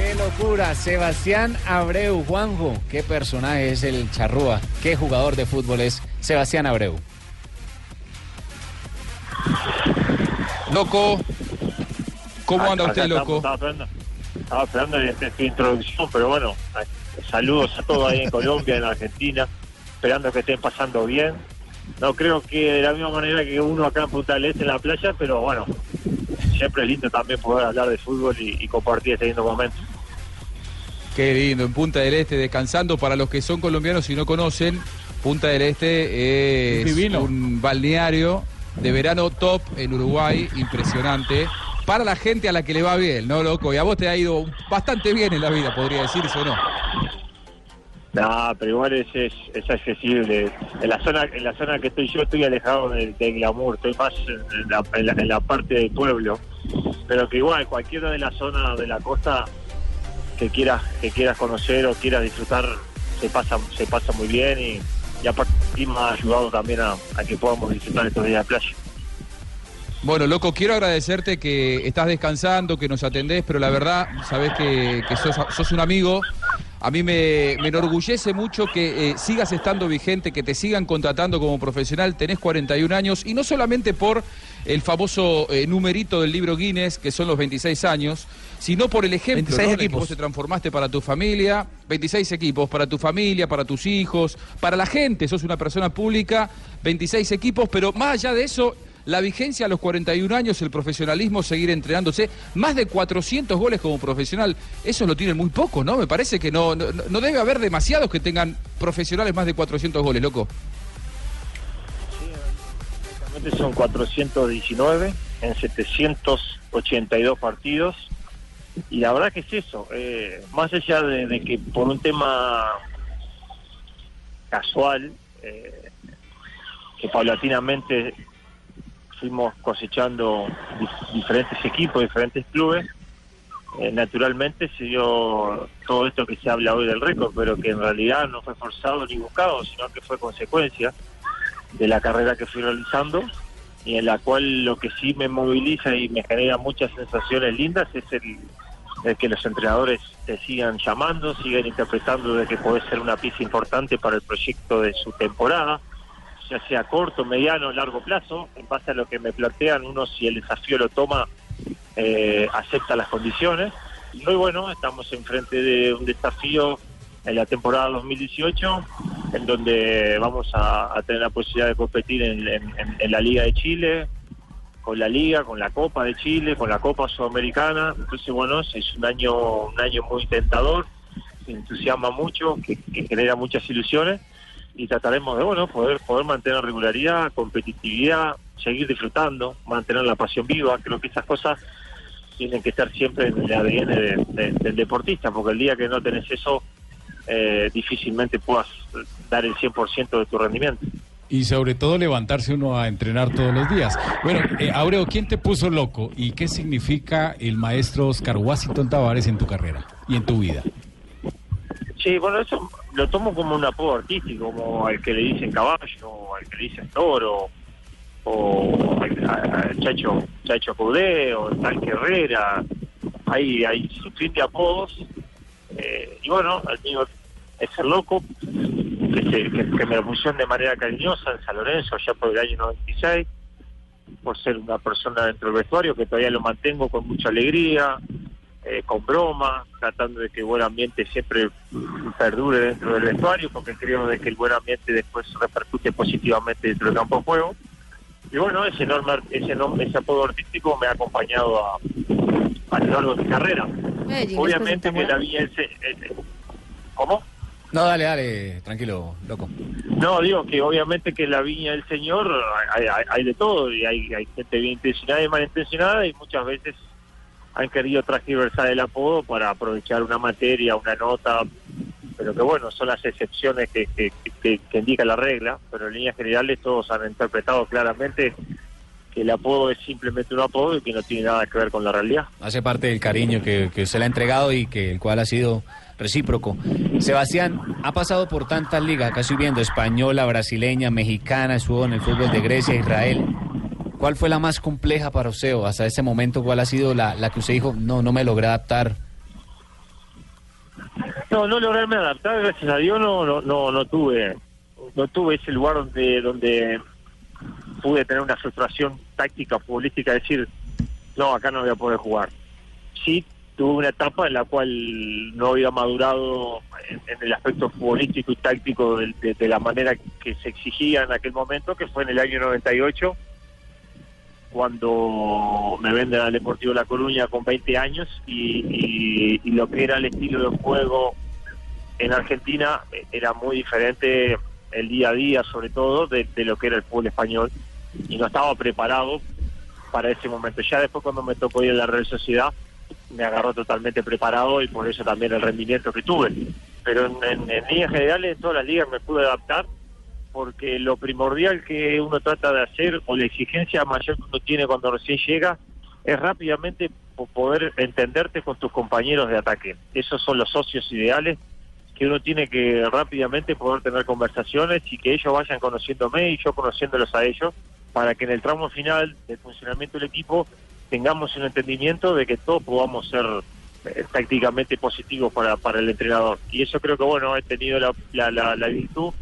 Qué locura, Sebastián Abreu, Juanjo. Qué personaje es el Charrúa. Qué jugador de fútbol es Sebastián Abreu. Loco, ¿cómo anda usted, loco? Estaba esperando, estaba esperando esta, introducción, pero bueno, saludos a todos ahí en Colombia, en Argentina, esperando que estén pasando bien. No creo que de la misma manera que uno acá en Punta del Este en la playa, pero bueno, siempre es lindo también poder hablar de fútbol y, y compartir este lindo momento. Qué lindo, en Punta del Este descansando. Para los que son colombianos y no conocen, Punta del Este es Divino. un balneario de verano top en Uruguay, impresionante. Para la gente a la que le va bien, ¿no, loco? Y a vos te ha ido bastante bien en la vida, podría decirse o no. No, pero igual es, es, es accesible. En la zona en la zona que estoy yo estoy alejado del, del glamour, estoy más en la, en, la, en la parte del pueblo. Pero que igual, cualquiera de la zona de la costa que quieras que quieras conocer o quieras disfrutar, se pasa se pasa muy bien y, y aparte ha ayudado también a, que podamos disfrutar estos días de playa. Bueno, loco, quiero agradecerte que estás descansando, que nos atendés, pero la verdad, sabés que, sos un amigo. A mí me, me enorgullece mucho que eh, sigas estando vigente, que te sigan contratando como profesional. Tenés 41 años y no solamente por el famoso eh, numerito del libro Guinness, que son los 26 años, sino por el ejemplo 26 ¿no? en el que equipos. vos te transformaste para tu familia, 26 equipos, para tu familia, para tus hijos, para la gente, sos una persona pública, 26 equipos, pero más allá de eso, la vigencia a los 41 años, el profesionalismo, seguir entrenándose, más de 400 goles como profesional, eso lo tienen muy poco, ¿no? Me parece que no, no, debe haber demasiados que tengan profesionales más de 400 goles, loco. Exactamente son 419 en 782 partidos. Y la verdad que es eso, eh, más allá de, de que por un tema casual, eh, que paulatinamente fuimos cosechando dif- diferentes equipos, diferentes clubes, eh, naturalmente se dio todo esto que se habla hoy del récord, pero que en realidad no fue forzado ni buscado, sino que fue consecuencia de la carrera que fui realizando y en la cual lo que sí me moviliza y me genera muchas sensaciones lindas es el, el que los entrenadores te sigan llamando, sigan interpretando de que puede ser una pieza importante para el proyecto de su temporada, ya sea corto, mediano, largo plazo, en base a lo que me plantean, uno si el desafío lo toma, eh, acepta las condiciones. Y hoy, bueno, estamos enfrente de un desafío en la temporada 2018, en donde vamos a, tener la posibilidad de competir en, la Liga de Chile, con la Liga, con la Copa de Chile, con la Copa Sudamericana. Entonces, bueno, es un año, un año muy tentador, que entusiasma mucho, que genera muchas ilusiones y trataremos de, bueno, poder, poder mantener regularidad, competitividad, seguir disfrutando, mantener la pasión viva. Creo que esas cosas tienen que estar siempre en el ADN de- de- del deportista, porque el día que no tenés eso, eh, difícilmente puedas dar el 100% de tu rendimiento. Y sobre todo levantarse uno a entrenar todos los días. Bueno, eh, Abreu, ¿quién te puso loco y qué significa el maestro Oscar Washington Tavares en tu carrera y en tu vida? Sí, bueno, eso lo tomo como un apodo artístico, como al que le dicen caballo, al que le dicen toro, o al, Chacho, Chacho Cudé, o Tanque Herrera. Hay, hay un fin de apodos. eh, y bueno, el mío es el loco, que me lo pusieron de manera cariñosa en San Lorenzo, ya por el año 96, por ser una persona dentro del vestuario, que todavía lo mantengo con mucha alegría, eh, con broma, tratando de que el buen ambiente siempre perdure dentro del vestuario, porque creo de que el buen ambiente después repercute positivamente dentro del campo de juego. Y bueno, ese enorme, ar- ese, nombre, ese apodo artístico me ha acompañado a, a lo largo de mi carrera. Medellín, Obviamente que la vía ese, ese- ¿Cómo? No, dale, dale, tranquilo, loco. No, digo que obviamente que en la viña del Señor hay, hay- hay de todo y hay, hay gente bien intencionada y malintencionada y muchas veces han querido transversar el apodo para aprovechar una materia, una nota, pero que bueno, son las excepciones que, que, indica la regla, pero en líneas generales todos han interpretado claramente que el apodo es simplemente un apodo y que no tiene nada que ver con la realidad. Hace parte del cariño que, que usted le ha entregado y que el cual ha sido recíproco. Sebastián, ha pasado por tantas ligas, acá estoy viendo española, brasileña, mexicana, estuvo en el fútbol de Grecia, Israel. ¿Cuál fue la más compleja para usted o hasta ese momento cuál ha sido la, que usted dijo, no, no me logré adaptar? No, no lograrme adaptar, gracias a Dios no, no, no, no tuve, no tuve ese lugar donde, donde pude tener una frustración táctica, futbolística, decir, no, acá no voy a poder jugar. Sí, tuve una etapa en la cual no había madurado en, el aspecto futbolístico y táctico de, de, la manera que se exigía en aquel momento, que fue en el año 98, cuando me venden al Deportivo La Coruña con 20 años y, y, lo que era el estilo de juego en Argentina era muy diferente el día a día, sobre todo, de, de, lo que era el fútbol español. Y no estaba preparado para ese momento. Ya después, cuando me tocó ir a la Real Sociedad, me agarró totalmente preparado y por eso también el rendimiento que tuve. Pero en, en, en líneas generales, en todas las ligas me pude adaptar porque lo primordial que uno trata de hacer o la exigencia mayor que uno tiene cuando recién llega es rápidamente poder entenderte con tus compañeros de ataque. Esos son los socios ideales que uno tiene que rápidamente poder tener conversaciones y que ellos vayan conociéndome y yo conociéndolos a ellos para que en el tramo final del funcionamiento del equipo tengamos un entendimiento de que todos podamos ser eh, tácticamente positivos para, para el entrenador. Y eso creo que, bueno, he tenido la, la, la, la virtud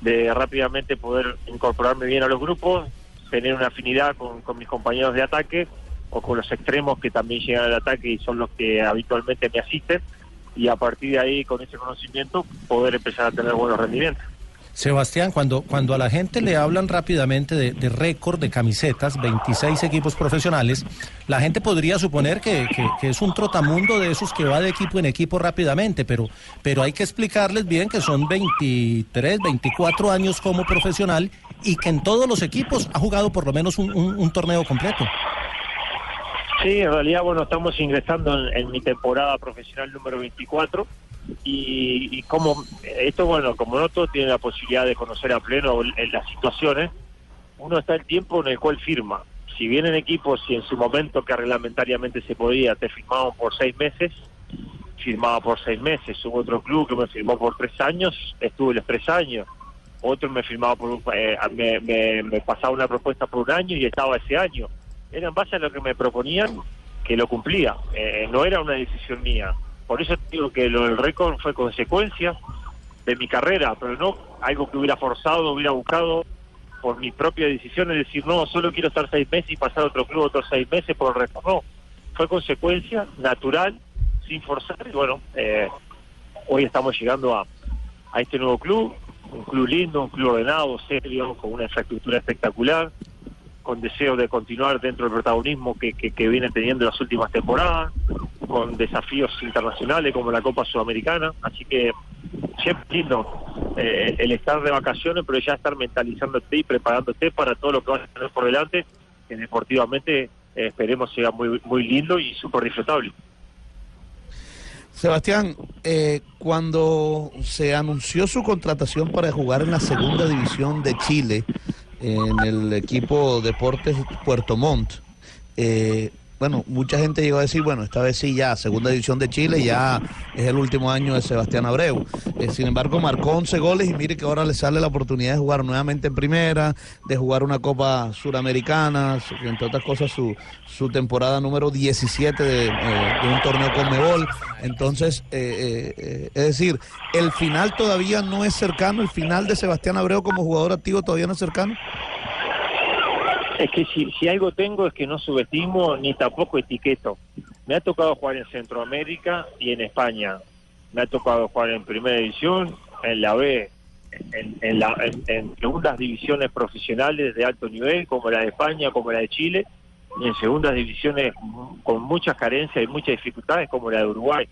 de rápidamente poder incorporarme bien a los grupos, tener una afinidad con, con, mis compañeros de ataque o con los extremos que también llegan al ataque y son los que habitualmente me asisten y a partir de ahí con ese conocimiento poder empezar a tener buenos rendimientos. Sebastián, cuando, cuando a la gente le hablan rápidamente de, de récord de camisetas, 26 equipos profesionales, la gente podría suponer que, que, es un trotamundo de esos que va de equipo en equipo rápidamente, pero, pero hay que explicarles bien que son 23, 24 años como profesional y que en todos los equipos ha jugado por lo menos un torneo completo. Sí, en realidad, bueno, estamos ingresando en, mi temporada profesional número 24 y, y, como esto, bueno, como no todos tienen la posibilidad de conocer a pleno en las situaciones, uno está el tiempo en el cual firma. Si bien en equipos, si en su momento que reglamentariamente se podía, te firmaban por seis meses, firmaba por seis meses. Hubo otro club que me firmó por tres años, estuve los tres años. Otro me firmaba por, eh, me, me, me pasaba una propuesta por un año y estaba ese año era en base a lo que me proponían que lo cumplía, eh, no era una decisión mía. Por eso digo que lo del récord fue consecuencia de mi carrera, pero no algo que hubiera forzado, hubiera buscado por mi propia decisión, es decir, no, solo quiero estar seis meses y pasar a otro club otros seis meses por el récord. No, fue consecuencia natural, sin forzar, y bueno, eh, hoy estamos llegando a, a este nuevo club, un club lindo, un club ordenado, serio, con una infraestructura espectacular, con deseo de continuar dentro del protagonismo que, que, que viene teniendo las últimas temporadas, con desafíos internacionales como la Copa Sudamericana, así que siempre lindo eh, el estar de vacaciones, pero ya estar mentalizándote y preparándote para todo lo que vas a tener por delante, que deportivamente eh, esperemos sea muy, muy lindo y súper disfrutable. Sebastián, eh, cuando se anunció su contratación para jugar en la segunda división de Chile, en el equipo Deportes Puerto Montt. Eh, bueno, mucha gente llegó a decir, bueno, esta vez sí ya, segunda división de Chile, ya es el último año de Sebastián Abreu. Eh, sin embargo, marcó 11 goles y mire que ahora le sale la oportunidad de jugar nuevamente en primera, de jugar una Copa Suramericana, entre otras cosas su, su temporada número 17 de, eh, de un torneo con Mebol. Entonces, eh, eh, es decir, el final todavía no es cercano, el final de Sebastián Abreu como jugador activo todavía no es cercano. Es que si, si algo tengo es que no subestimo ni tampoco etiqueto. Me ha tocado jugar en Centroamérica y en España. Me ha tocado jugar en Primera División, en la B, en, la, en, en segundas divisiones profesionales de alto nivel, como la de España, como la de Chile, y en segundas divisiones con muchas carencias y muchas dificultades, como la de Uruguay.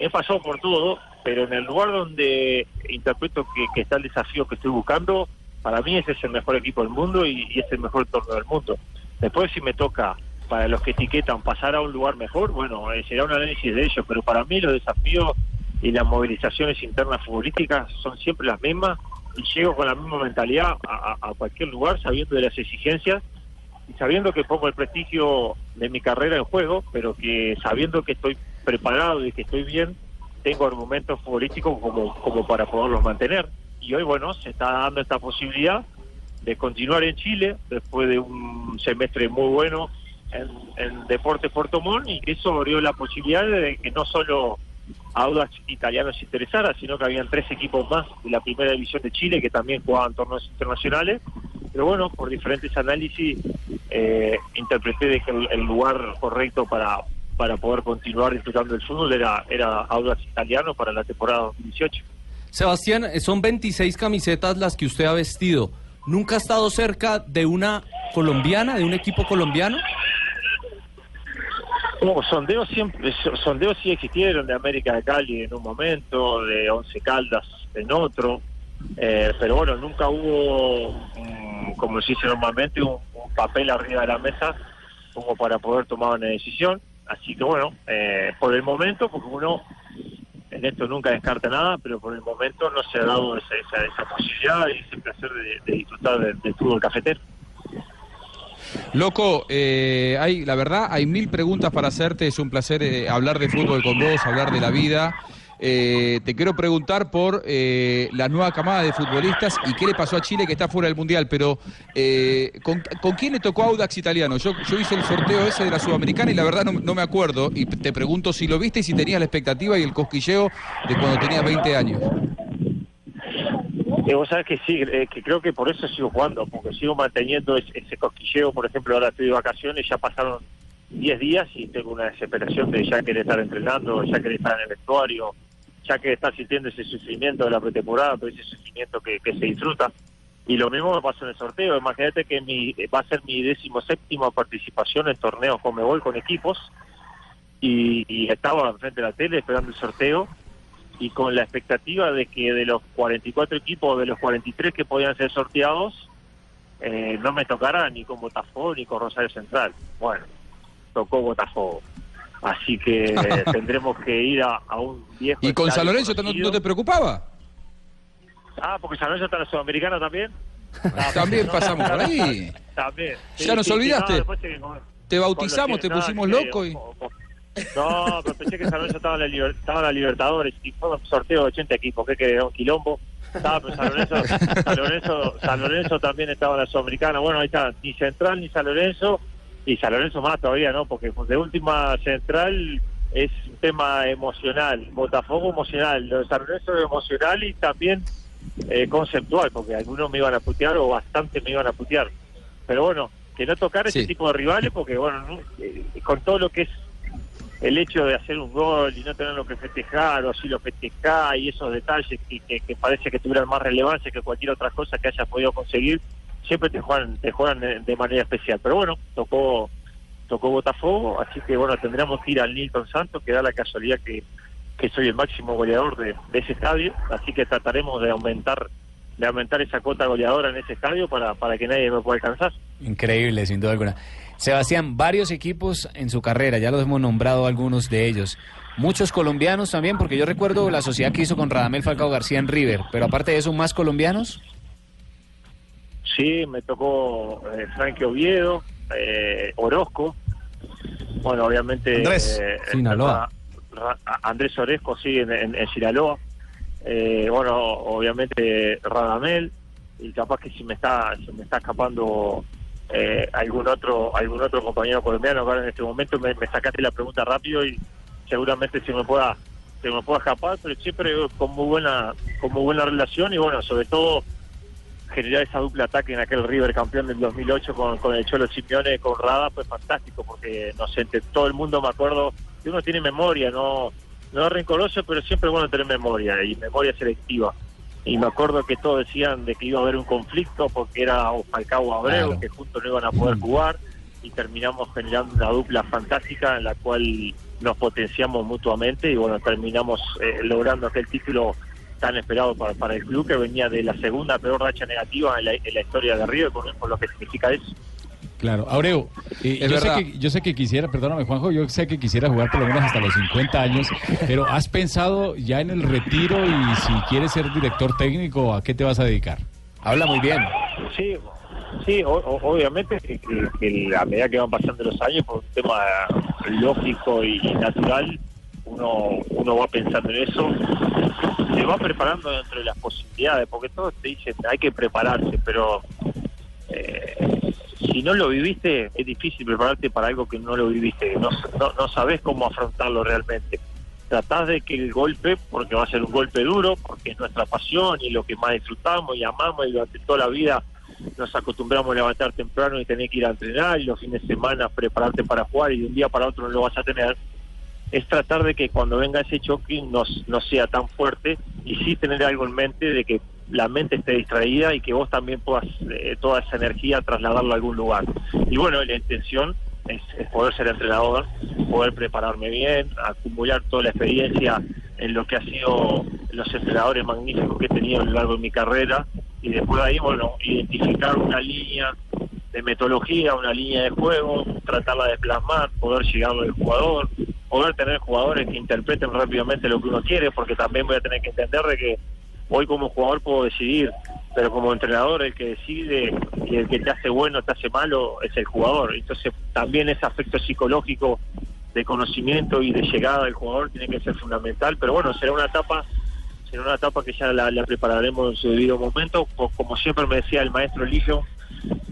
He pasado por todo, pero en el lugar donde interpreto que, que está el desafío que estoy buscando, para mí ese es el mejor equipo del mundo y, es el mejor torneo del mundo. Después si me toca para los que etiquetan pasar a un lugar mejor, bueno, eh, será un análisis de ellos, pero para mí los desafíos y las movilizaciones internas futbolísticas son siempre las mismas y llego con la misma mentalidad a, a- a cualquier lugar sabiendo de las exigencias y sabiendo que pongo el prestigio de mi carrera en juego, pero que sabiendo que estoy preparado y que estoy bien, tengo argumentos futbolísticos como, como para poderlos mantener. Y hoy, bueno, se está dando esta posibilidad de continuar en Chile después de un semestre muy bueno en, en Deporte Puerto Montt y eso abrió la posibilidad de que no solo Audax italiano se interesara, sino que habían tres equipos más de la primera división de Chile que también jugaban torneos internacionales. Pero bueno, por diferentes análisis eh, interpreté de que el, el lugar correcto para, para poder continuar disfrutando del fútbol era, era Audax italiano para la temporada 2018. Sebastián, eh, son 26 camisetas las que usted ha vestido. ¿Nunca ha estado cerca de una colombiana, de un equipo colombiano? No, sondeos siempre, so- sondeos sí existieron de América de Cali en un momento, de Once Caldas en otro, eh, pero bueno, nunca hubo, mm, como se dice normalmente, un, un papel arriba de la mesa como para poder tomar una decisión. Así que bueno, eh, por el momento, porque uno en esto nunca descarta nada, pero por el momento no se ha dado esa, esa, posibilidad y ese placer de, de disfrutar de- del fútbol cafetero. Loco, eh, hay, la verdad, hay mil preguntas para hacerte. Es un placer eh, hablar de fútbol con vos, hablar de la vida. Eh, te quiero preguntar por eh, la nueva camada de futbolistas y qué le pasó a Chile que está fuera del Mundial. Pero, eh, ¿con, quién le tocó Audax italiano? Yo, yo hice el sorteo ese de la Sudamericana y la verdad no, me acuerdo. Y te pregunto si lo viste y si tenías la expectativa y el cosquilleo de cuando tenías 20 años. Eh, vos sabés que sí, eh, que creo que por eso sigo jugando, porque sigo manteniendo ese, ese cosquilleo. Por ejemplo, ahora estoy de vacaciones, ya pasaron 10 días y tengo una desesperación de ya querer estar entrenando, ya querer estar en el vestuario, ya que estar sintiendo ese sufrimiento de la pretemporada, pero ese sufrimiento que, se disfruta. Y lo mismo me pasó en el sorteo. Imagínate que mi, va a ser mi décimo séptima participación en torneos Comebol con equipos y, y estaba enfrente de la tele esperando el sorteo y con la expectativa de que de los 44 equipos, de los 43 que podían ser sorteados, eh, no me tocara ni con Botafogo ni con Rosario Central. Bueno, tocó Botafogo. Así que tendremos que ir a, a un viejo. ¿Y con San Lorenzo no, no te preocupaba? Ah, porque San Lorenzo está en la Sudamericana también. Ah, También no, pasamos por ahí. También. ¿Ya nos olvidaste? no, te- bautizamos, te pusimos loco y... No, pero pensé que San Lorenzo estaba en la, liber- estaba en la Libertadores y fue un sorteo de 80 equipos, que quedó un quilombo. Estaba, pero San Lorenzo, San, Lorenzo, San Lorenzo también estaba en la Sudamericana. Bueno, ahí está, ni Central ni San Lorenzo, y San Lorenzo más todavía, ¿no? Porque de última Central es un tema emocional, Botafogo emocional, lo de San Lorenzo es emocional y también eh, conceptual, porque algunos me iban a putear o bastante me iban a putear. Pero bueno, que no tocar Sí. ese tipo de rivales, porque bueno, no- eh, con todo lo que es el hecho de hacer un gol y no tenerlo que festejar, o si lo festejás y esos detalles que, que, que parece que tuvieran más relevancia que cualquier otra cosa que hayas podido conseguir, siempre te juegan, te juegan de, manera especial. Pero bueno, tocó tocó Botafogo, así que bueno, tendremos que ir al Nilton Santos, que da la casualidad que, que soy el máximo goleador de, de ese estadio, así que trataremos de aumentar de aumentar esa cuota goleadora en ese estadio para, para que nadie me pueda alcanzar. Increíble, sin duda alguna. Sebastián, varios equipos en su carrera, ya los hemos nombrado algunos de ellos. Muchos colombianos también, porque yo recuerdo la sociedad que hizo con Radamel Falcao García en River, pero aparte de eso, ¿más colombianos? Sí, me tocó eh, Frankie Oviedo, eh, Orozco, bueno, obviamente Andrés. eh, Sinaloa. Ra- Ra- Andrés Orozco, sí, en, en- en Sinaloa, Eh, bueno, obviamente Radamel, y capaz que si me está, si me está escapando eh, algún otro algún otro compañero colombiano que ahora en este momento me, me sacaste la pregunta rápido y seguramente se me pueda se me pueda escapar, pero siempre con muy buena con muy buena relación y bueno, sobre todo generar esa dupla ataque en aquel River campeón del 2008 con, con el Cholo Simeone con Rada fue fantástico porque no sé, entre todo el mundo me acuerdo que uno tiene memoria, no no es rencoroso, pero siempre es bueno tener memoria y memoria selectiva. Y me acuerdo que todos decían de que iba a haber un conflicto porque era Falcao o Abreu, Claro. que juntos no iban a poder jugar y terminamos generando una dupla fantástica en la cual nos potenciamos mutuamente y bueno, terminamos eh, logrando aquel título tan esperado para, para el club que venía de la segunda peor racha negativa en la, en la historia de River, con, con lo que significa eso. Claro, Aureo, eh, yo, sé que, yo sé que quisiera, perdóname Juanjo, yo sé que quisiera jugar por lo menos hasta los 50 años, pero ¿has pensado ya en el retiro y si quieres ser director técnico, ¿a qué te vas a dedicar? Habla muy bien. Sí, sí, o- o- obviamente que, que- que a medida que van pasando los años, por un tema lógico y natural, uno, uno va pensando en eso, se va preparando dentro de las posibilidades, porque todos te dicen hay que prepararse, pero eh, si no lo viviste, es difícil prepararte para algo que no lo viviste, no, no, sabes cómo afrontarlo realmente. Tratás de que el golpe, porque va a ser un golpe duro, porque es nuestra pasión y lo que más disfrutamos y amamos y durante toda la vida nos acostumbramos a levantar temprano y tener que ir a entrenar y los fines de semana prepararte para jugar y de un día para otro no lo vas a tener, es tratar de que cuando venga ese choque no, no sea tan fuerte y sí tener algo en mente de que la mente esté distraída y que vos también puedas eh, toda esa energía trasladarlo a algún lugar. Y bueno, la intención es, poder ser entrenador, poder prepararme bien, acumular toda la experiencia en lo que ha sido los entrenadores magníficos que he tenido a lo largo de mi carrera y después de ahí, bueno, identificar una línea de metodología, una línea de juego, tratarla de plasmar, poder llegarlo al jugador, poder tener jugadores que interpreten rápidamente lo que uno quiere, porque también voy a tener que entender de que hoy como jugador puedo decidir, pero como entrenador el que decide y el que te hace bueno, te hace malo, es el jugador. Entonces también ese aspecto psicológico de conocimiento y de llegada del jugador tiene que ser fundamental, pero bueno, será una etapa será una etapa que ya la, la prepararemos en su debido momento, Co- como siempre me decía el maestro Eligio,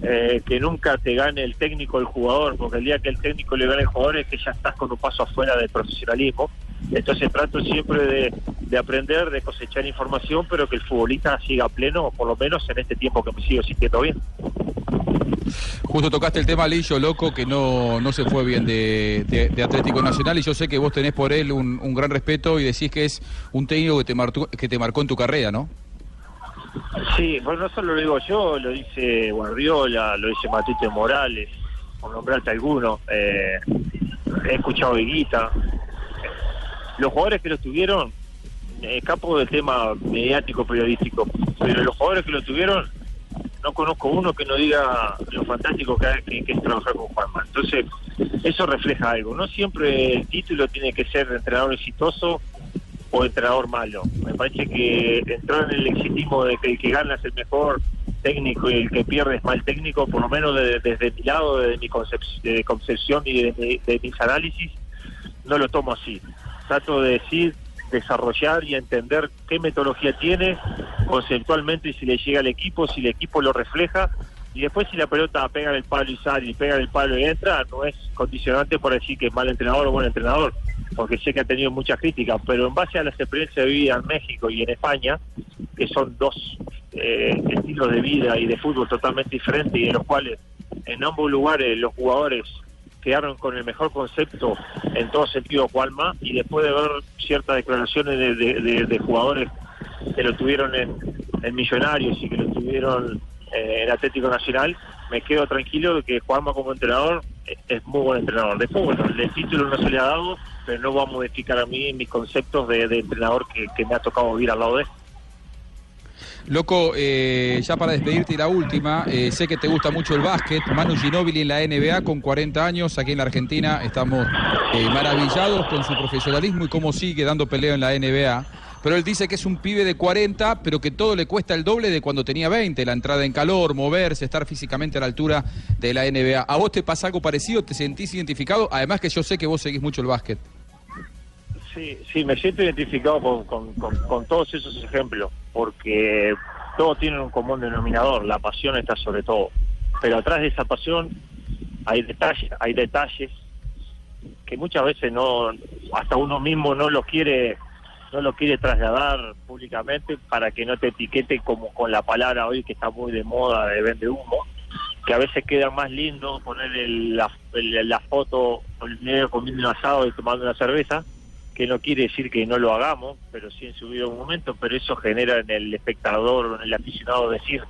eh, que nunca te gane el técnico el jugador, porque el día que el técnico le gane al jugador es que ya estás con un paso afuera del profesionalismo. Entonces trato siempre de, de aprender, de cosechar información, pero que el futbolista siga pleno, por lo menos en este tiempo que me sigo sintiendo bien. Justo tocaste el tema Lillo, loco, que no, no se fue bien de Atlético Nacional y yo sé que vos tenés por él un, un gran respeto y decís que es un técnico que te, marcó, que te marcó en tu carrera, ¿no? Sí, bueno, no solo lo digo yo, lo dice Guardiola, lo dice Matute Morales, por nombrarte alguno. Eh, he escuchado Higuita. Los jugadores que lo tuvieron, eh, escapo del tema mediático, periodístico, pero los jugadores que lo tuvieron, no conozco uno que no diga lo fantástico que, que- que es trabajar con Juanma. Entonces, eso refleja algo. No siempre el título tiene que ser de entrenador exitoso o entrenador malo. Me parece que entrar en el exitismo de que el que gana es el mejor técnico y el que pierde es mal técnico, por lo menos de- desde mi lado, desde mi concep- de concepción y de, de mis análisis, no lo tomo así. Trato de decir, desarrollar y entender qué metodología tiene conceptualmente y si le llega al equipo, si el equipo lo refleja. Y después si la pelota pega en el palo y sale, y pega en el palo y entra, no es condicionante por decir que es mal entrenador o buen entrenador, porque sé que ha tenido muchas críticas, pero en base a las experiencias vividas en México y en España, que son dos eh, estilos de vida y de fútbol totalmente diferentes y de los cuales en ambos lugares los jugadores quedaron con el mejor concepto en todo sentido Juanma y después de ver ciertas declaraciones de, de- de- de jugadores que lo tuvieron en, en Millonarios y que lo tuvieron eh, en Atlético Nacional, me quedo tranquilo de que Juanma como entrenador es, es muy buen entrenador. Después, bueno, el título no se le ha dado, no va a modificar a mí mis conceptos de, entrenador que, me ha tocado vivir al lado de. Loco, eh, ya para despedirte y la última, eh, sé que te gusta mucho el básquet. Manu Ginóbili en la NBA con 40 años, aquí en la Argentina estamos eh, maravillados con su profesionalismo y cómo sigue dando pelea en la NBA. Pero él dice que es un pibe de 40, pero que todo le cuesta el doble de cuando tenía 20. La entrada en calor, moverse, estar físicamente a la altura de la NBA. ¿A vos te pasa algo parecido? ¿Te sentís identificado? Además que yo sé que vos seguís mucho el básquet. Sí, sí, me siento identificado con, con- todos esos ejemplos, porque todos tienen un común denominador, la pasión está sobre todo. Pero atrás de esa pasión hay detalles, hay detalles que muchas veces no, hasta uno mismo no lo quiere, no lo quiere trasladar públicamente para que no te etiquete como con la palabra hoy que está muy de moda de vende humo, que a veces queda más lindo poner el- la, el- la foto o el video comiendo un asado y tomando una cerveza, que no quiere decir que no lo hagamos, pero sí en su debido momento, pero eso genera en el espectador o en el aficionado decir,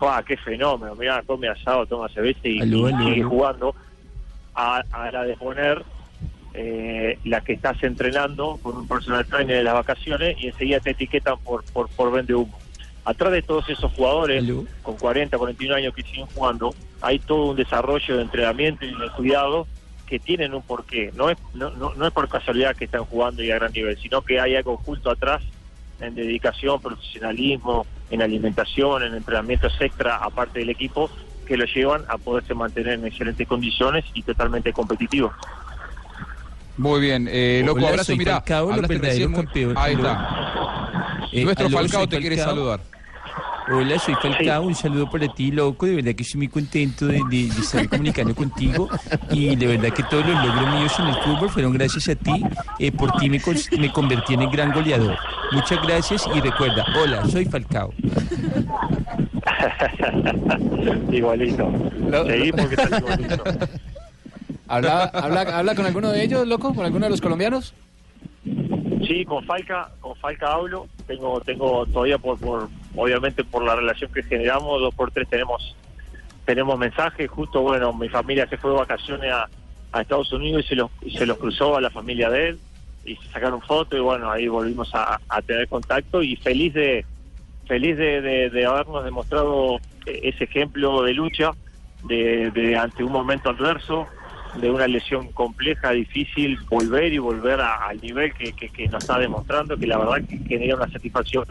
¡ah, qué fenómeno! Mira, come asado, toma cerveza y, sigue jugando, a, a la de poner eh, la que estás entrenando con un personal trainer de las vacaciones y enseguida te etiquetan por, por, por vende humo. Atrás de todos esos jugadores con 40, 41 años que siguen jugando, hay todo un desarrollo de entrenamiento y de cuidado que tienen un porqué. No es, no, no, no es por casualidad que están jugando y a gran nivel, sino que hay algo oculto atrás en dedicación, profesionalismo, en alimentación, en entrenamientos extra, aparte del equipo, que lo llevan a poderse mantener en excelentes condiciones y totalmente competitivos. Muy bien, eh, loco, Hola, abrazo, mirá, Falcao, verdaderos recién. Ahí está. Eh, Nuestro Falcao te quiere Falcao. saludar. Hola, soy Falcao, un saludo para ti, loco, de verdad que estoy muy contento de, de- de estar comunicando contigo y de verdad que todos los logros míos en el fútbol fueron gracias a ti, Eh, por ti me, me convertí en el gran goleador. Muchas gracias y recuerda, hola, soy Falcao. igualito. Lo- Seguimos porque está igualito. ¿Habla, habla, ¿Habla con alguno de ellos, loco? ¿Con alguno de los colombianos? Sí, con Falca, con Falca hablo. Tengo, tengo todavía por, por, obviamente por la relación que generamos, dos por tres tenemos, tenemos mensajes. Justo, bueno, mi familia se fue de vacaciones a, a Estados Unidos y se los, y se los cruzó a la familia de él y se sacaron fotos y bueno, ahí volvimos a, tener contacto y feliz de, feliz de, de- de habernos demostrado ese ejemplo de lucha de, de ante un momento adverso, de una lesión compleja, difícil, volver y volver a- al nivel que, que- que nos está demostrando, que la verdad que genera una satisfacción.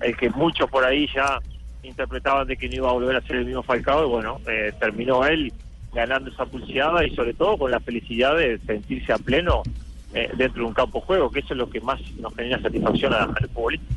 El que muchos por ahí ya interpretaban de que no iba a volver a ser el mismo Falcao, y bueno, eh, terminó él ganando esa pulseada y sobre todo con la felicidad de sentirse a pleno eh, dentro de un campo juego, que eso es lo que más nos genera satisfacción al futbolista.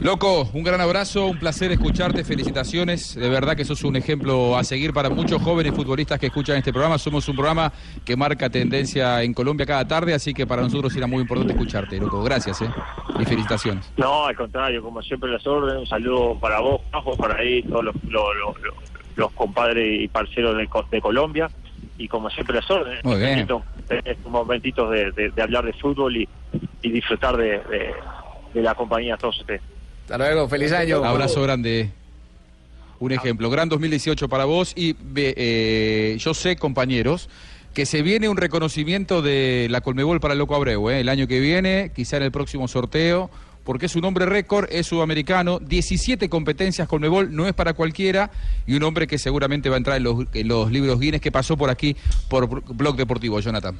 Loco, un gran abrazo, un placer escucharte, felicitaciones. De verdad que sos un ejemplo a seguir para muchos jóvenes futbolistas que escuchan este programa. Somos un programa que marca tendencia en Colombia cada tarde, así que para nosotros era muy importante escucharte, loco. Gracias, ¿eh? Y felicitaciones. No, al contrario, como siempre las órdenes, un saludo para vos, para ahí todos los, los, los- los compadres y parceros de, de Colombia, y como siempre las órdenes. Muy bien. Necesito estos momentitos de, de- de hablar de fútbol y, y disfrutar de, la compañía de todos ustedes. Hasta luego, feliz año. Abrazo grande. Un ejemplo, gran 2018 para vos y eh, yo sé, compañeros, que se viene un reconocimiento de la Colmebol para el Loco Abreu, ¿eh? el año que viene, quizá en el próximo sorteo, porque es un hombre récord, es sudamericano, 17 competencias Colmebol, no es para cualquiera, y un hombre que seguramente va a entrar en los, en los libros Guinness que pasó por aquí por Blog Deportivo, Jonathan.